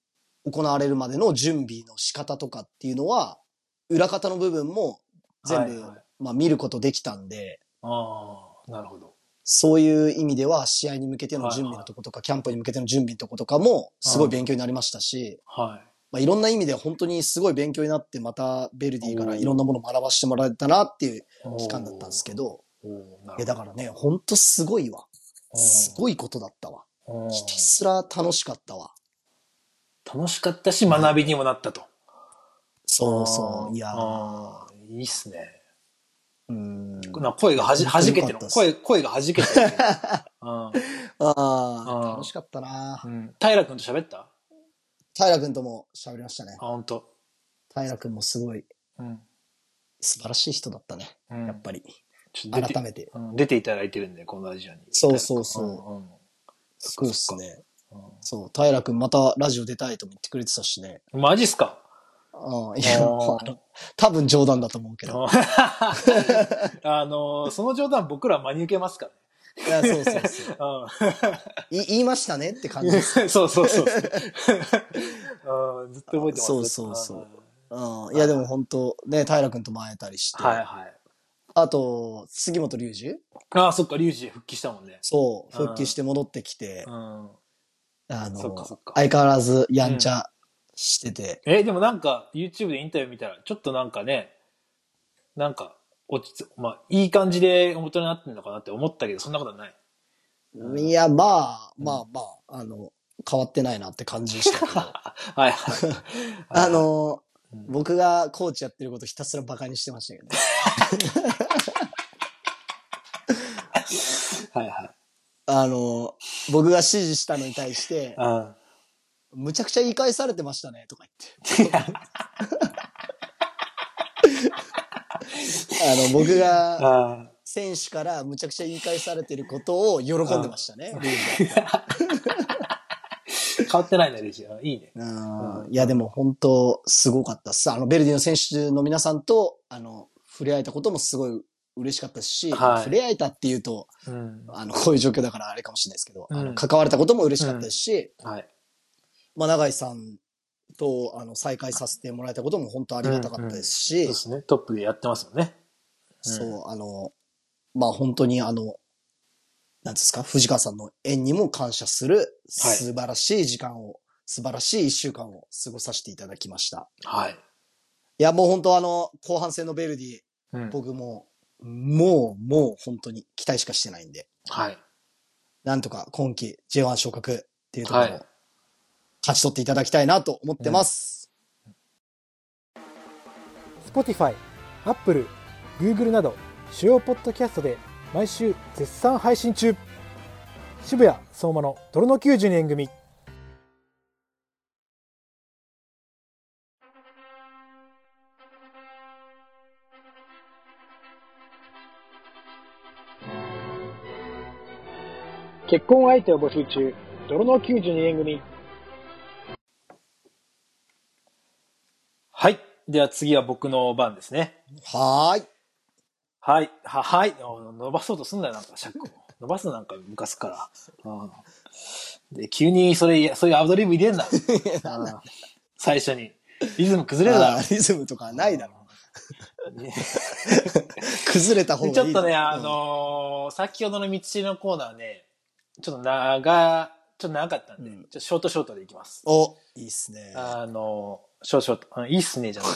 行われるまでの準備の仕方とかっていうのは、裏方の部分も全部、はいはいまあ見ることできたんで、ああ、なるほど。そういう意味では試合に向けての準備のとことか、キャンプに向けての準備のとことかも、すごい勉強になりましたし、はい。まあ、いろんな意味で本当にすごい勉強になって、またベルディからいろんなものを学ばせてもらえたなっていう期間だったんですけど、いやだからね、本当すごいわ。すごいことだったわ。うんひたすら楽しかったわ。楽しかったし、学びにもなったと。そうそう。いやいいっすね。うん。な声がはじ、本当弾けてる声、声が弾けてる。うんああ楽しかったなうん。平君と喋った？平君とも喋りましたねあ、。本当。平君もすごいうん。素晴らしい人だったね。うんやっぱり。改めて。うん出ていただいてるんで、このラジオに。そうそうそううんうんそうですね。うんそう。平君またラジオ出たいとも言ってくれてたしね。マジっすか？いや、多分冗談だと思うけど。あ の、その冗談僕ら真に受けますかいや、そうそうそう。らい 言いましたねって感じです。ね。そうそうそう。うんずっと覚えてます。そうそうそううん。いや、でも本当ね、平君とも会えたりして。はいはい。あと、杉本隆二？ああ、そっか、リュウジ復帰したもんね。そう、うん復帰して戻ってきてう、ん。あのかそっか、相変わらずやんちゃしてて、え、でもなんか、YouTube でインタビュー見たら、ちょっとなんかね、なんか、落ち着、まあ、いい感じで大人になってんのかなって思ったけど、そんなことはない。いや、まあ、まあまあ、あの、変わってないなって感じでしたけど、はいはい。あの、うん僕がコーチやってることひたすらバカにしてましたけどね。はいはい。あの、僕が指示したのに対して、あむちゃくちゃ言い返されてましたね、とか言って。あの、僕があ選手からむちゃくちゃ言い返されてることを喜んでましたね、ルールは 変わってないね、レジいいね。うんいや、でも本当すごかったっす。あの、ベルディの選手の皆さんと、あの、触れ合えたこともすごい嬉しかったし、はい触れ合えたっていうと、うん。あの、こういう状況だからあれかもしれないですけど、あのうん関われたことも嬉しかったですし、はい。まあ、永井さんと、あの、再会させてもらえたことも本当ありがたかったですし、そうですね。トップでやってますもんね。そう、あの、まあ、本当にあの、なんですか、藤川さんの縁にも感謝するはい素晴らしい時間を、素晴らしい一週間を過ごさせていただきました。はい。いや、もう本当あの、後半戦のベルディ、うん。僕も、もう、もう本当に期待しかしてないんで、はい。なんとか今季 J1 昇格っていうところをはい勝ち取っていただきたいなと思ってます。Spotify、Apple、Google など主要ポッドキャストで毎週絶賛配信中。渋谷相馬の泥の92年組。結婚相手を募集中。泥の92年組では次は僕の番ですね。はーい。はい。は、はい。お伸ばそうとすんだよ、なんか、尺を。伸ばすのなんかムカつくから。うんで、急にそれ、そういうアドリブ入れんな。うん最初に。リズム崩れるだろリズムとかないだろ。ね 崩れた方がいいちょっとね、あうんのー先ほどの道のコーナーね、ちょっと長、ちょっと長かったんで、うんちょっとショートショートでいきます。お、いいっすね。あのーショートショート、うんいいっすね、じゃない。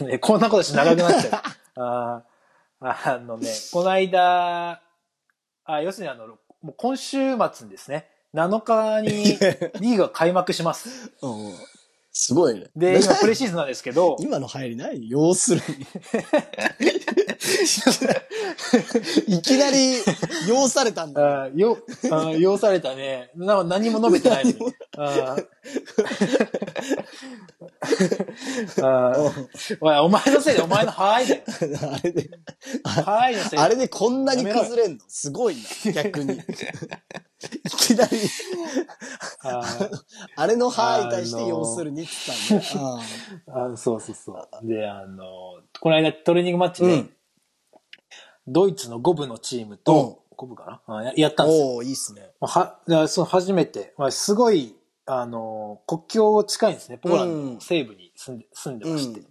うんね、こんなことして長くなっちゃう。あーあのね、この間、あ要するにあの、もう今週末にですね、7日にリーグが開幕します。うんすごいね。で、今プレシーズンなんですけど、今の入りない？要するに。いきなり、要されたんだ。あーよ、要されたね。な何も述べてないのに。お前のせいでお前のハイだよ。あれで、のせいあれでこんなに崩れんの？すごいな、逆に。いきなり、あれの範囲に対して要するにって言ったんだよ。あそうそうそう。で、あの、この間トレーニングマッチで、うんドイツの5部のチームと、5部かな？あややったんですよ。おー、いいっすね。まあは、その初めて、まあ、すごい、あの、国境近いんですね。ポーランドうんの西部に住んで住んでまして。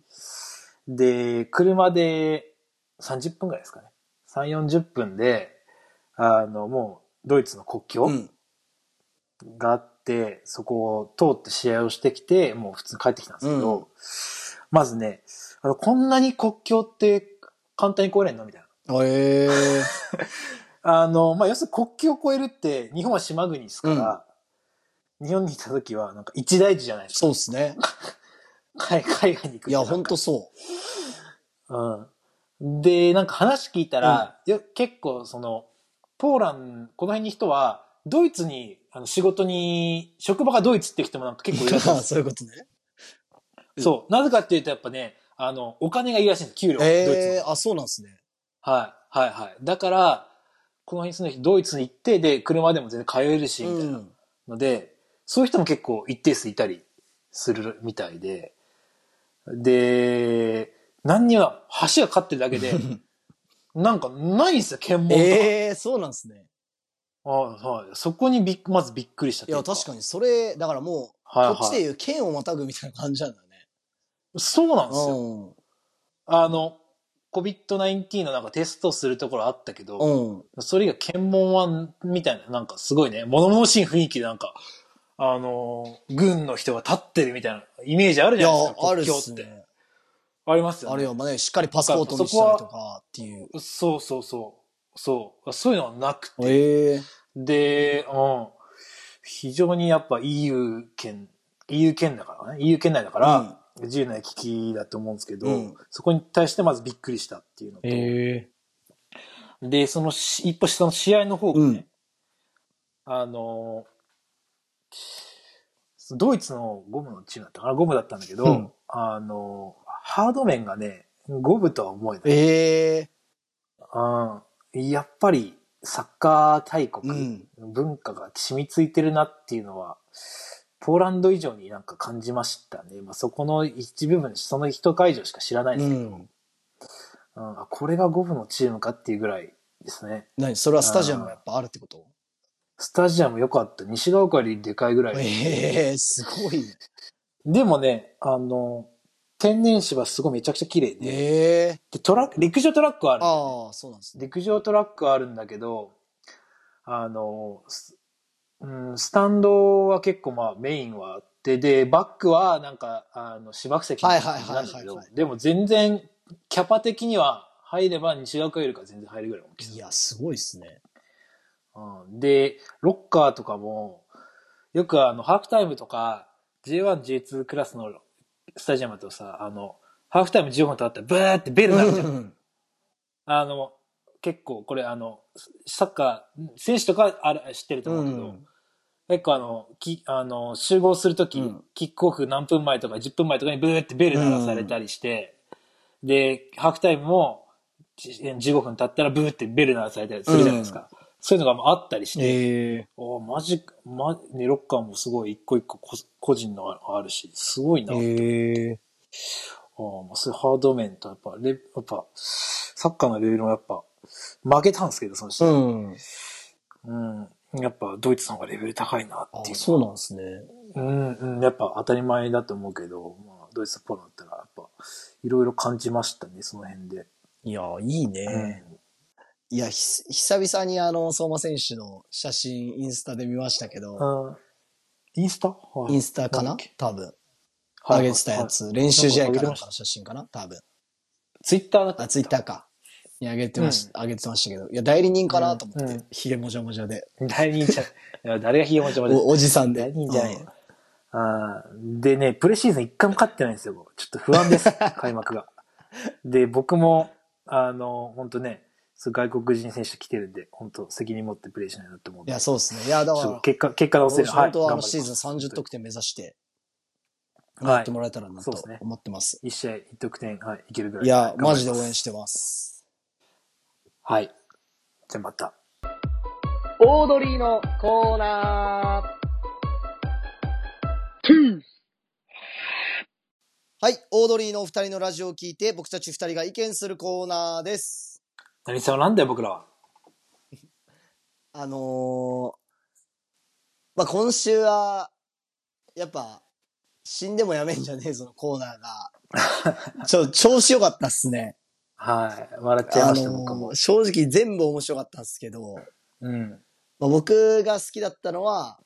で、車で30分ぐらいですかね。3、40分で、あの、もう、ドイツの国境うん。があって、そこを通って試合をしてきて、もう普通に帰ってきたんですけど、うんまずね、あの、こんなに国境って簡単に越えれんの？みたいな。えー。あの、まあ、要するに国境を越えるって、日本は島国ですから、日本にいた時は、なんか一大事じゃないですか。そうっすね。海海外に行くいや、ほんとそうん。で、なんか話聞いたら、よ結構その、ポーラン、この辺に人は、ドイツに、あの仕事に、職場がドイツって人もなんか結構いるらしいんう。です そういうことね。そう。なぜかっていうと、やっぱね、あの、お金がいいらしいんです、給料。ドイツの。えー、あ、そうなんですね。はい、はい、はい。だから、この辺に住んでる人、ドイツに行って、で、車でも全然通えるし、みたいな。うんので、そういう人も結構一定数いたりするみたいで、で、何には橋がかってるだけで、なんかないんですよ、検問とか。えー、そうなんですね。はいはい、そこにびっまずびっくりしたいや、確かに。に、それ、だからもう、はいはいこっちでいう剣をまたぐみたいな感じなんだね。そうなんですよ。うん。あの、COVID-19 のなんかテストするところあったけど、うん。それ以外検問は、みたいな、なんかすごいね、物々しい雰囲気でなんか、あの、軍の人が立ってるみたいなイメージあるじゃないですか、、あるっ国境って。すね。ありますよね。あるよ、まあね、しっかりパスポートにしたりとかっていう。そうそうそう。そう。そういうのはなくて。ええで、うん。非常にやっぱ EU 圏、EU 圏だからね。EU 圏内だから、自由な行き来だと思うんですけど、うん。そこに対してまずびっくりしたっていうのと、えで、そのし、一歩下の試合の方がね、うん。あの、ドイツのゴムのチームだったかなゴムだったんだけど、うん。あの、ハード面がね、ゴムとは思えない。ええうんやっぱりサッカー大国、うん。文化が染みついてるなっていうのは、ポーランド以上になんか感じましたね。まあ、そこの一部分、その一会場しか知らないんですけど、うん。うんあこれがゴフのチームかっていうぐらいですね。何それはスタジアムがやっぱあるってこと？スタジアム良かった。西が丘よりでかいぐらい。ええすごい。でもね、あの、天然芝すごいめちゃくちゃ綺麗で、ええでトラック、陸上トラックはあるねああ、そうなんですね。陸上トラックはあるんだけど、あの、スうん、スタンドは結構まあメインはあって、で、バックはなんか、あの、芝生席みたいな感じなんだけどはいはいはいはいはい、でも全然、キャパ的には入れば西学よりか全然入るぐらいの大きさい。や、すごいっすね。うん、で、ロッカーとかも、よくあの、ハーフタイムとか、J1、J2 クラスのスタジアムだとさ、あの、ハーフタイム15分経ったらブーってベル鳴るじゃん。うんあの、結構これあの、サッカー、選手とかある知ってると思うけど、うん。結構あの、きあの集合するとき、うん。キックオフ何分前とか10分前とかにブーってベル鳴らされたりして、で、ハーフタイムもじ15分経ったらブーってベル鳴らされたりするじゃないですか。そういうのがあったりして、ええおマジか、ま、ね、ロッカーもすごい一個一個こ個人のあるし、すごいな。ええああ、まあ、そういうハード面と、やっぱ、レやっぱ、サッカーのレベルもやっぱ、負けたんですけど、その試合。うん。うん。やっぱ、ドイツの方がレベル高いなあっていう。そうなんですね。うん、うん、やっぱ当たり前だと思うけど、まあ、ドイツとポーランドだったら、やっぱ、いろいろ感じましたね、その辺で。いや、いいね。いや、ひ久々にあの、相馬選手の写真、インスタで見ましたけど、うん。あインスタ？はいインスタかな？多分。はい上げてたやつ。練習試合かなかの写真かな？多分。ツイッターだった。あ、ツイッターか。に上げてました、上げてましたけど。いや、代理人かなと思ってうんうん。ひげもじゃもじゃで。誰にじゃ、いや誰がひげもちまで。おおじさんで。誰にじゃないうんよ。あーでね、プレシーズン一回も勝ってないんですよ。ちょっと不安です、開幕が。で、僕も、あの、本当ね、そう外国人選手来てるんで、本当責任持ってプレーしないなって思うんで。いや、そうですね。いや、だから、結果、結果直せる。本当はあのシーズン30得点目指して、はいやってもらえたらなとそうですね思ってます。一試合一得点、はい、いけるぐらい。いや、はいマジで応。援してます。はい。じゃあまた。オードリーのコーナー。はい、オードリーのお二人のラジオを聞いて、僕たち二人が意見するコーナーです。何様なんだよ、僕らは。あのー、まあ、今週は、やっぱ、死んでもやめんじゃねえぞのコーナーが、ちょ、調子良かったっすね。はい。笑っちゃいあました、の僕もー。正直全部面白かったんですけど、うん。まあ、僕が好きだったのは、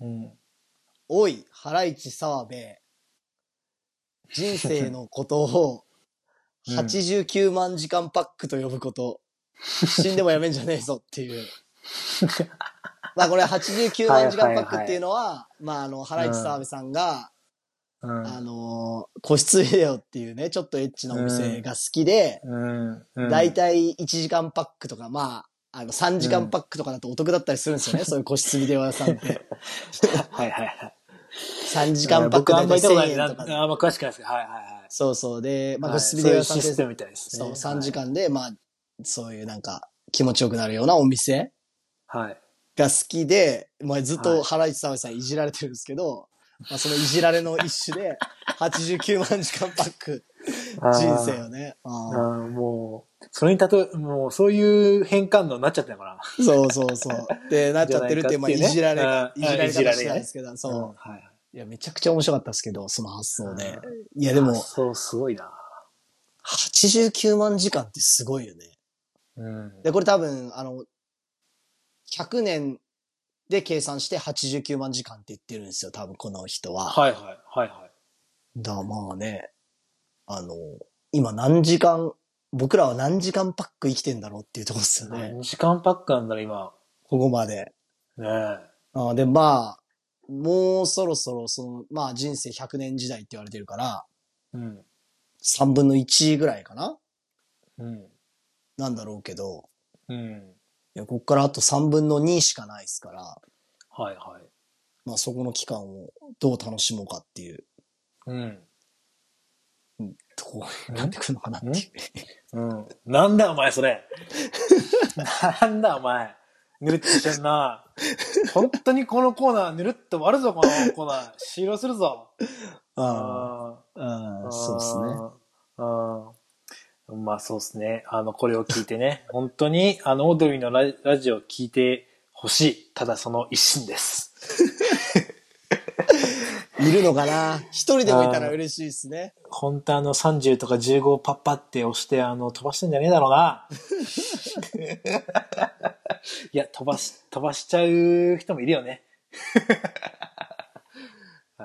うん。おい、ハライチ澤部、人生のことを、うん89万時間パックと呼ぶこと、死んでもやめんじゃねえぞっていう。まあこれ89万時間パックっていうのは、まああの、ハライチ澤部さんが、うん。あのー個室ビデオっていうね、ちょっとエッチなお店が好きで、うん。うんだいたい1時間パックとか、まあ、あの、3時間パックとかだとお得だったりするんですよね、そういう個室ビデオ屋さんって。はいはいはい。3時間パック僕あんまりだいたい1000行ったことないな。円とかで。あんま詳しくないですけど。はいはいはい。そうそう。で、まあ、はい個室ビデオ屋さんってそういね。そう、3時間で、まあ、そういうなんか、気持ちよくなるようなお店はい。はい。が好きで、まあ、ずっはいとハライチ澤部さんいじられてるんですけど、まあ、そのいじられの一種で、89万時間パック、人生よね。ああーもう、それに例え、もうそういう変換のになっちゃってるのかーそうそうそう。で、なっちゃってるっていう、まあ、いじられが、いじられ方してうんたんですけど、な。そう。んはい。いや、めちゃくちゃ面白かったですけど、その発想でう。いや、でも、そう、すごいな。89万時間ってすごいよね。うん。で、これ多分、あの、100年で計算して89万時間って言ってるんですよ、多分この人は。はいはい。はいはい。だ、まあね、あの、今何時間、僕らは何時間パック生きてんだろうっていうところですよね。何時間パックなんだろ、今。ここまで。ねえ。あで、まあ、もうそろそろ、その、まあ人生100年時代って言われてるから、うん。3分の1ぐらいかな？うん。なんだろうけど、うん。いや、こっからあと3分の2しかないですから、はいはい。まあそこの期間をどう楽しもうかっていううん。とこになってくるのかなっていう。うん？なんだお前それ。なんだお前。ぬるっとしてんな。本当にこのコーナーぬるっと終わるぞ、このコーナー。終了するぞ。あああ、そうですね。ああまあそうですね。あの、これを聞いてね、本当に、あの、オードリーのララジオを聞いてほしい。ただその一心です。いるのかな？一人でもいたら嬉しいですね。本当あの30とか15をパッパって押して、あの、飛ばしてんじゃねえだろうな。いや、飛ばし、飛ばしちゃう人もいるよね。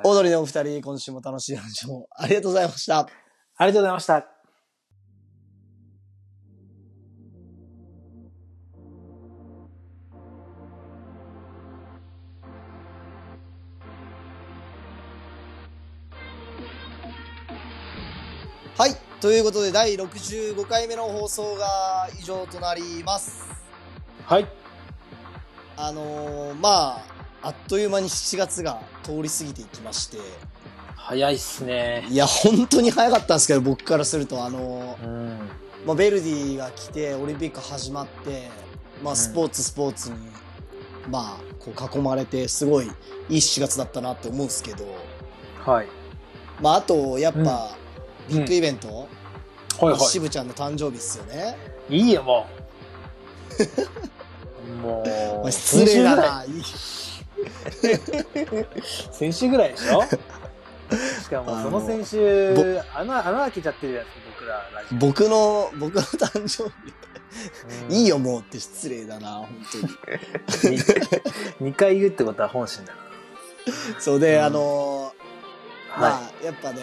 オードリーのお二人、今週も楽しい話をありがとうございました。ありがとうございました。ということで、第65回目の放送が以上となります。はい。あのーまあ、あっという間に7月が通り過ぎていきまして、早いっすね。いや、本当に早かったんですけど、僕からすると、あのーうん。まあ、ベルディが来て、オリンピック始まって、まあ、うんスポーツ、スポーツに、まあ、こう囲まれて、すごいいい7月だったなって思うんですけど、はい。まあ、あと、やっぱ、うんビッグイベント、はいは渋ちゃんの誕生日っすよね。い。いいよ、もう。もまあう、失礼だ先な。先週ぐらいでしょ？しかも、その先週、穴、穴開けちゃってるやつ、僕ら。僕の、僕の誕生日、うんいいよ、もうって失礼だな、本当に。2回言うってことは本心だそうで、うんあのーな。まあ、やっぱね、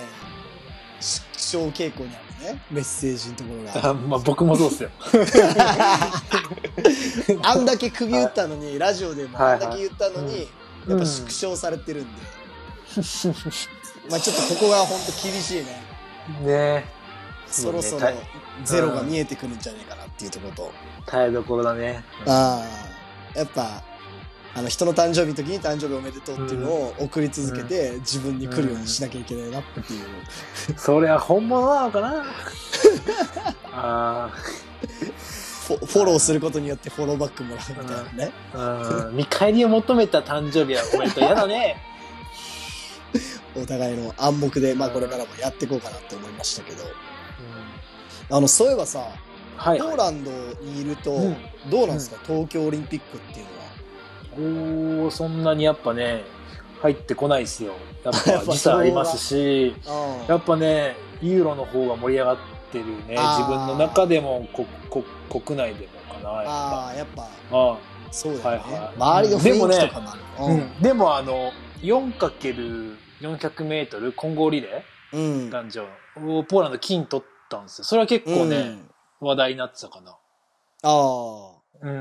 縮小傾向にあるね、メッセージのところが。あまあ僕もそうっすよ。あんだけ釘打ったのに、ラジオでもはいあんだけ言ったのに、うん。やっぱ縮小されてるんで、まあちょっとここが本当厳しいね。ね。そろそろゼロが見えてくるんじゃないかなっていうところと、耐えどころだね。ああ、やっぱ、あの人の誕生日の時に誕生日おめでとうっていうのを送り続けて、自分に来るようにしなきゃいけないなっていう。それは本物なのかな？あフォフォローすることによってフォローバックもらうみたいなね。ーうん見返りを求めた誕生日はおめでとう。やだね。お互いの暗黙で、まあこれからもやっていこうかなって思いましたけど。あの、そういえばさ、はい、ポーランドにいると、うんどうなんですか、東京オリンピックっていうのは。おーそんなにやっぱね、入ってこないですよ。やっぱ ぱ時差ありますし、あやっぱね、ユーロの方が盛り上がってるね。自分の中でも、ここ国内でもかな、やっぱ。あー、やっぱ、あそうだよね。はいはい周りの雰囲気とかもある。あうん、でもあの、4×400 メートル混合リレー男女をポーランド金取ったんですよ。それは結構ね、うん話題になってたかな。あうんう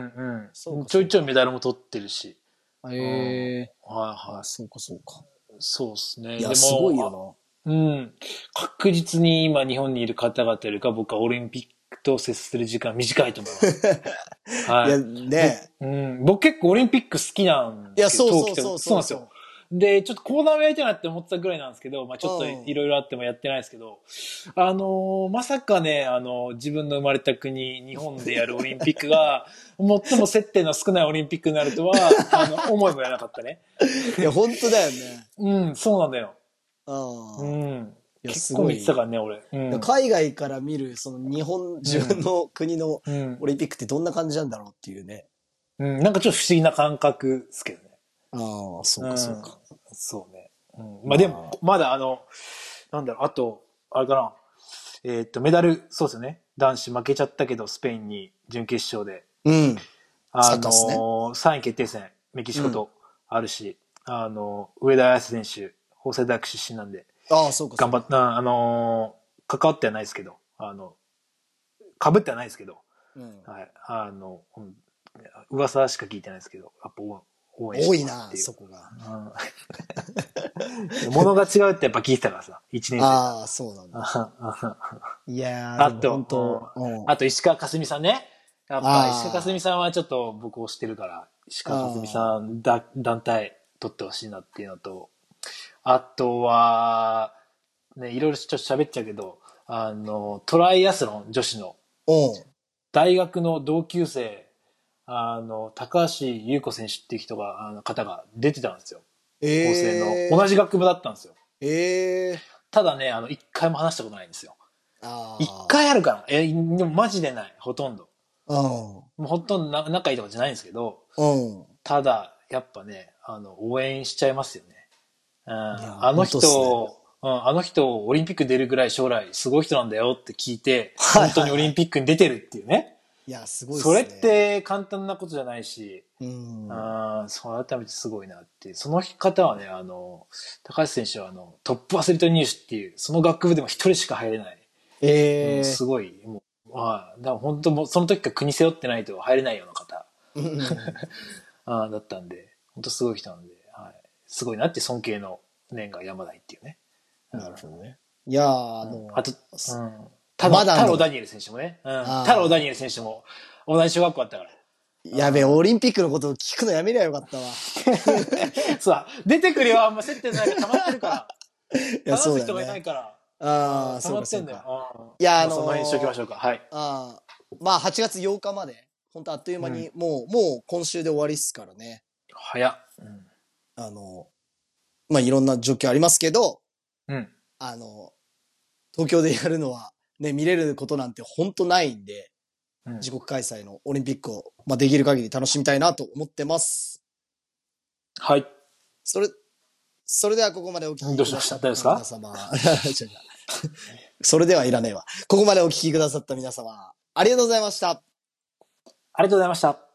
ん。そうかちょいちょいメダルも取ってるし。あ。へえ。はいはい。そうか、そうか。そうですね。いや、でもすごいようん。確実に今日本にいる方々よりか僕はオリンピックと接する時間短いと思います。な。はいや、い。ねうん、僕結構オリンピック好きなんいや、ですけど、そうそう冬季とそうそうなんですよ。で、ちょっとコーナーをやりたいなって思ってたぐらいなんですけど、まあちょっとうんいろいろあってもやってないですけど、あのーまさかね、あの自分の生まれた国、日本でやるオリンピックが、最も接点の少ないオリンピックになるとは、あの、思いもやらなかったね。いや、本当だよね。うん、そうなんだよ。ああうん。いや結構見てたからね、俺。うん。海外から見る、その日本、自分の国のうんオリンピックってどんな感じなんだろうっていうね。うん、なんかちょっと不思議な感覚ですけどね。ああ、そうか、そうか。そうね。うん、まあでも、まだあの、なんだろう、あと、あれかな。えーっと、メダル、そうですよね。男子負けちゃったけど、スペインに準決勝で。うん。サあのね3位決定戦、メキシコとあるし、あの、上田綺世選手、法政大学出身なんで、ああ、そうか。頑張った、あのー関わってはないですけど、あの、被ってはないですけど、うんはい、あの、うん噂しか聞いてないですけど、やっぱ多いなますって、いうそこが。うん 物が違うってやっぱ聞いてたからさ、一年生。ああ、そうなんだ。あ いやー、あと本当、うんあと石川佳純さんね。やっあぱー石川佳純さんはちょっと僕推してるから、石川佳純さんだ団体取ってほしいなっていうのと、あとは、ね、いろいろちょっと喋っちゃうけど、あの、トライアスロン女子のうん。大学の同級生、あの、高橋優子選手っていう人が、あの方が出てたんですよ。高生えの。同じ学部だったんですよ。ええただね、あの、一回も話したことないんですよ。ああ。一回あるから。え、でもマジでない。ほとんど。うん。もうほとんどな仲いいとかじゃないんですけど、うん。ただ、やっぱね、あの、応援しちゃいますよね。うん、やあの人、本当っうん、あの人、オリンピック出るぐらい将来すごい人なんだよって聞いて、本当にオリンピックに出てるっていうね。いや、すごいっすそね。れっ、て簡単なことじゃないし、うん。うん、そう改めてすごいなっていう。その方はね、あの、高橋選手はあの、トップアスリート入試っていう、その学部でも一人しか入れない。ええすごい、もう、はい。だから本当もう、その時から国背負ってないと入れないような方。うん あーだったんで、本当すごい人なんで、はい。すごいなって尊敬の念が山台っていうね。なるほどね。いやー、あの、あと、うん。太郎、まだあの？太郎ダニエル選手もね。うん。太郎ダニエル選手も同じ小学校あったから。やべえ、オリンピックのことを聞くのやめりゃよかったわ。そう、出てくるよ、あんま接点ないから溜まってるから。いや、話す人がい。ないから。ああ、そう溜まってんだよいやあのーその辺にしときましょうか。はい。ああ、まあ8月8日まで、本当あっという間に、もう、もう今週で終わりっすからね。早っ。うん。あの、まあいろんな状況ありますけど、うん。あの、東京でやるのは、ね、見れることなんて本当ないんで、うん自国開催のオリンピックを、まあできる限り楽しみたいなと思ってます。はい。それ、それではここまでお聞きくださったどうしました大丈夫皆様。それではいらねえわ。ここまでお聞きくださった皆様、ありがとうございました。ありがとうございました。